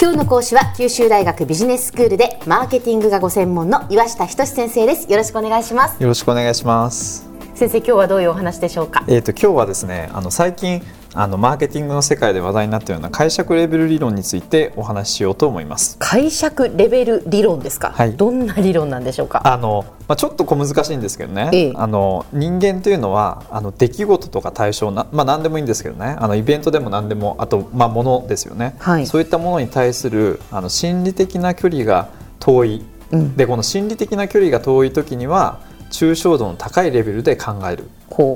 今日の講師は九州大学ビジネススクールでマーケティングがご専門の岩下仁先生です。よろしくお願いします。よろしくお願いします。先生今日はどういうお話でしょうか？えっ、と今日はですねあの最近あのマーケティングの世界で話題になったような解釈レベル理論についてお話ししようと思います。解釈レベル理論ですか、はい。どんな理論なんでしょうか？あの、まあ、ちょっと小難しいんですけどね、ええ。あの人間というのはあの出来事とか対象な、まあ、何でもいいんですけどね。あのイベントでも何でもあと、まあ、ものですよね、はい。そういったものに対するあの心理的な距離が遠い、うん。でこの心理的な距離が遠い時には抽象度の高いレベルで考える。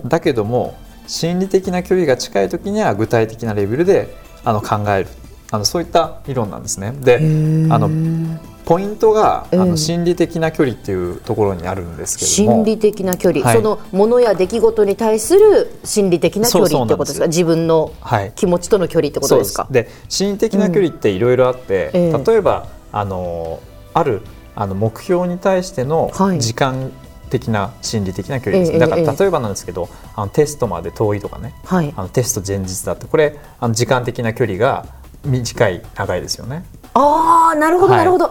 だけども心理的な距離が近い時には具体的なレベルであの考える。あのそういった理論なんですね。であのポイントが、あうん。の心理的な距離っていうところにあるんですけれども。心理的な距離、はい。そのものや出来事に対する心理的な距離ってことですか？自分のはい。気持ちとの距離ってことですか？そうで心理的な距離っていろいろあって、うん。ええ。例えばあのあるあの目標に対してのはい。時間的な心理的な距離です、ええだからええ例えばなんですけどあのテストまで遠いとかね。はい。あのテスト前日だって。これあの時間的な距離が短い長いですよね。ああなるほどはい。なるほど、あ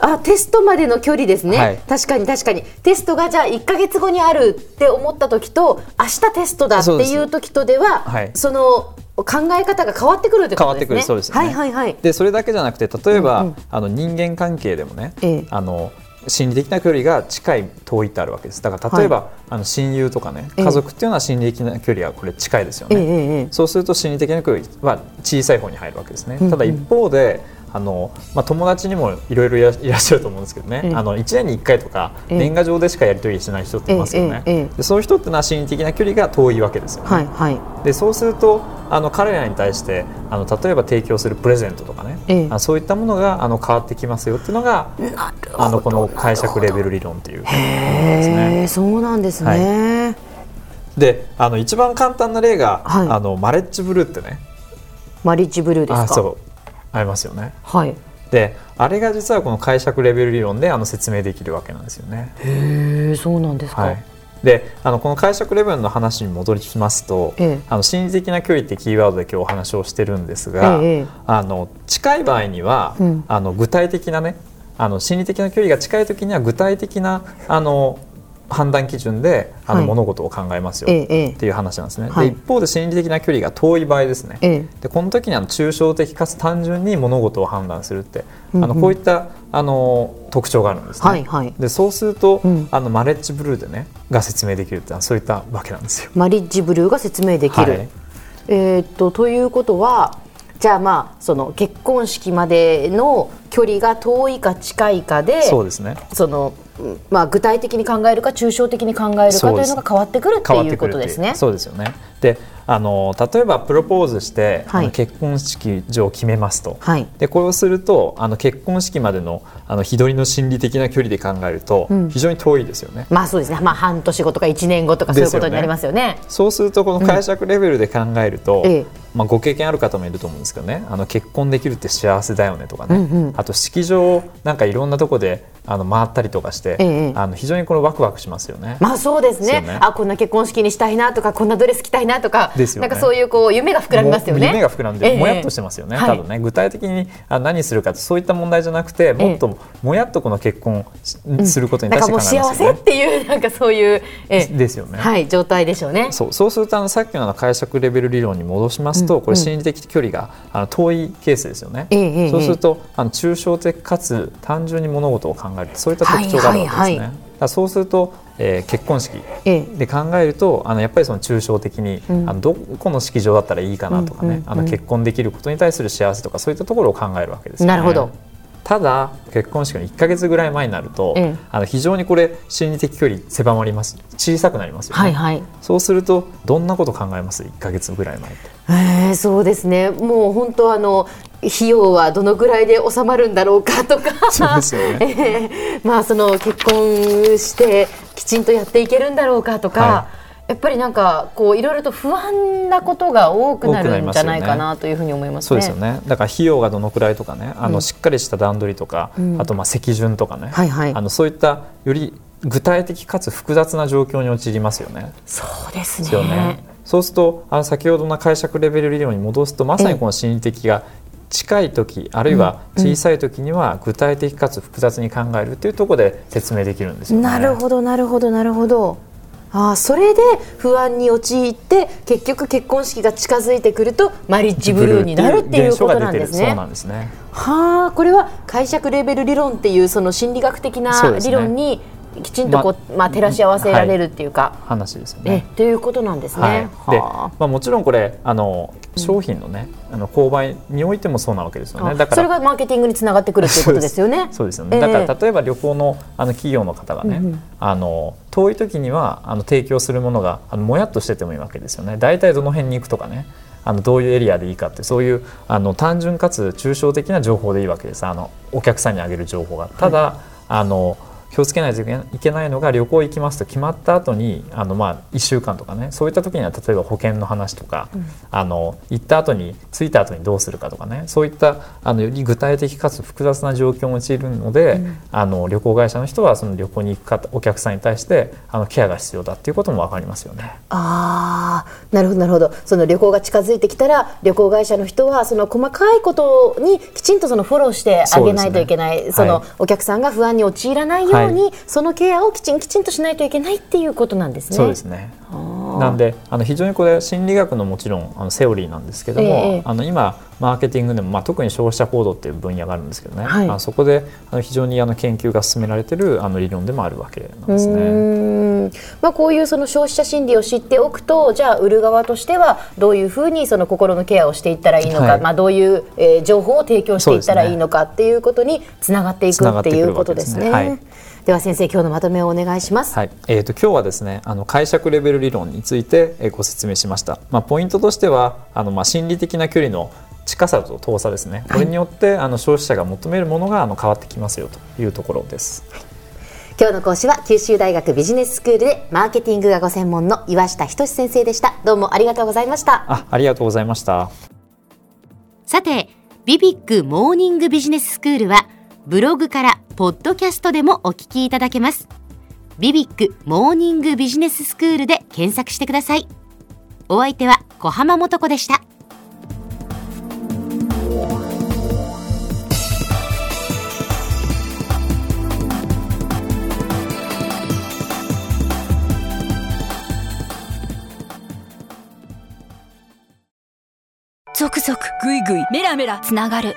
ーあテストまでの距離ですね、はい。確かに確かに。テストがじゃあ1か月後にあるって思った時と明日テストだっていう時とでははい。その考え方が変わってくるってことですね。変わってくるそうですよね。はいはいはい。でそれだけじゃなくて例えば、うんうん。あの人間関係でもね、ええ。あの心理的な距離が近い遠いってあるわけです。だから例えば、あの親友とかねええ。家族っていうのは心理的な距離はこれ近いですよね、ええええ。そうすると心理的な距離は小さい方に入るわけですね、ただ一方であの、まあ、友達にもいろいろいらっしゃると思うんですけどね、ええ。あの1年に1回とかええ。年賀状でしかやり取りしてない人っていますよね、でそういう人っていうのは心理的な距離が遠いわけですよね、はいはい。でそうするとあの彼らに対してあの例えば提供するプレゼントとかね、えそういったものがあの変わってきますよっていうのがあのこの解釈レベル理論っていうそうなんですね、であの一番簡単な例が、はい。あのマレッジブルーってね。マリッジブルーですか？あそうありますよね。はい。であれが実はこの解釈レベル理論であの説明できるわけなんですよね。へえそうなんですか、はい、であのこの解釈レベルの話に戻りますと、ええ。あの心理的な距離ってキーワードで今日お話をしてるんですが、ええ。あの近い場合には、うん。あの具体的なねあの心理的な距離が近い時には具体的なあの判断基準であの、はい物事を考えますよ、っていう話なんですね。はいで一方で心理的な距離が遠い場合ですね、ええでこの時にあの抽象的かつ単純に物事を判断するって、うんうんあのこういったあの特徴があるんですね。はいはいでそうすると、うんあのマレッジブルーでねが説明できるっていうのはそういったわけなんですよ。マリッジブルーが説明できる。はいえーっとということはじゃあまあその結婚式までの距離が遠いか近いかでそうですね。そのうんまあ具体的に考えるか抽象的に考えるかというのが変わってくるっていうことですね。そうですよね。で、あの例えばプロポーズして、はい結婚式場を決めますと。はいでこれをするとあの結婚式までのあの日取りの心理的な距離で考えると、うん非常に遠いですよね。まあそうですね。まあ半年後とか1年後とかそういうことになりますよね。そうするとこの解釈レベルで考えると、ええまあ、ご経験ある方もいると思うんですけどね。あの結婚できるって幸せだよねとかね、うんうん。あと式場をなんかいろんなとこであの回ったりとかして、ええあの非常にこれワクワクしますよね。まあそうですね。ね。あこんな結婚式にしたいなとかこんなドレス着たいなとか、ね。なんかそういうこう夢が膨らみますよね。夢が膨らんええでもやっとしてますよね、はい。多分ね。具体的にあ何するかそういった問題じゃなくてもっともやっとこの結婚しすることに対してかもう幸せ考えますよね。っていうなんかそういう、ええ。ですよね。はい状態でしょうね。そう。そうするとあのさっきの解釈レベル理論に戻しますと、これ心理的距離があの遠いケースですよね。そうするとあの抽象的かつ単純に物事を考える。そういった特徴があるわけですね。はいはいはいそうすると、えー結婚式ええ。で考えるとあのやっぱりその抽象的に、うん。あのどこの式場だったらいいかなとかね、あの結婚できることに対する幸せとかそういったところを考えるわけですよね。なるほどただ結婚式の1か月ぐらい前になると、ええあの非常にこれ心理的距離狭まります小さくなりますよね。はいはい。そうするとどんなこと考えます？1か月ぐらい前って。えー、そうですね。もう本当あの費用はどのぐらいで収まるんだろうかとか。そうですよね えーまあその結婚してきちんとやっていけるんだろうかとか。はやっぱりなんかこういろいろと不安なことが多くなるんじゃないかなというふうに思いますね。そうですよね。だから費用がどのくらいとかね、あの、うんしっかりした段取りとか、うんあとまあ席順とかね、はいはいあのそういったより具体的かつ複雑な状況に陥りますよね。そうですですよね。そうするとあの先ほどの解釈レベル理論に戻すとまさにこの心理的が近い時あるいは小さい時には具体的かつ複雑に考えるというところで説明できるんですよね。なるほどなるほどなるほど。あそれで不安に陥って結局結婚式が近づいてくるとマリッジブルーになるっていうことなんですね。そうなんですねはあこれは解釈レベル理論っていうその心理学的な理論にきちんとこう、ままあ、照らし合わせられるっていうか、はい、話ですよね。ということなんですね。はい、で、まあ、もちろんこれあの商品のね、うん、あの購買においてもそうなわけですよね。だからそれがマーケティングにつながってくるっていうことですよね。そうですよね。だから例えば旅行のあの企業の方がね、うんあの遠い時にはあの提供するものがあのもやっとしててもいいわけですよね。大体どの辺に行くとかね。あのどういうエリアでいいかってそういうあの単純かつ抽象的な情報でいいわけですあのお客さんにあげる情報がただ、はい、あの気をつけないといけないのが旅行行きますと決まった後にあのまあ1週間とかねそういった時には例えば保険の話とか、うん、あの行った後に着いた後にどうするかとかねそういったあのより具体的かつ複雑な状況を陥るので、うん、あの旅行会社の人はその旅行に行くかお客さんに対してあのケアが必要だっていうことも分かりますよね。あなるほどなるほど。その旅行が近づいてきたら旅行会社の人はその細かいことにきちんとそのフォローしてあげないといけない。そ、ね,、の、お客さんが不安に陥らないようように、はい、そのケアをきちんきちんとしないといけないっていうことなんですね。そうですねなんであの非常にこれ心理学のもちろんあのセオリーなんですけども、えー、あの今マーケティングでも、まあ、特に消費者行動っていう分野があるんですけどね、はい、あそこであの非常にあの研究が進められているあの理論でもあるわけなんですね。まあ、こういうその消費者心理を知っておくとじゃあ売る側としてはどういうふうにその心のケアをしていったらいいのか、はい、まあ、どういう、えー、情報を提供していったらいいのかっていうことにつながっていくっていうことですね。では先生今日のまとめをお願いします。はい、えっ、ー、と今日はですねあの解釈レベル理論について、えご説明しました。まあポイントとしてはあのまあ心理的な距離の近さと遠さですね。これによって、はい、あの消費者が求めるものがあの変わってきますよというところです。はい今日の講師は九州大学ビジネススクールでマーケティングがご専門の岩下仁先生でしたどうもありがとうございましたあありがとうございましたさてビビックモーニングビジネススクールはブログからポッドキャストでもお聞きいただけます。ビビックモーニングビジネススクールで検索してください。お相手は小浜もとこでした。ゾクゾクグイグイメラメラつながる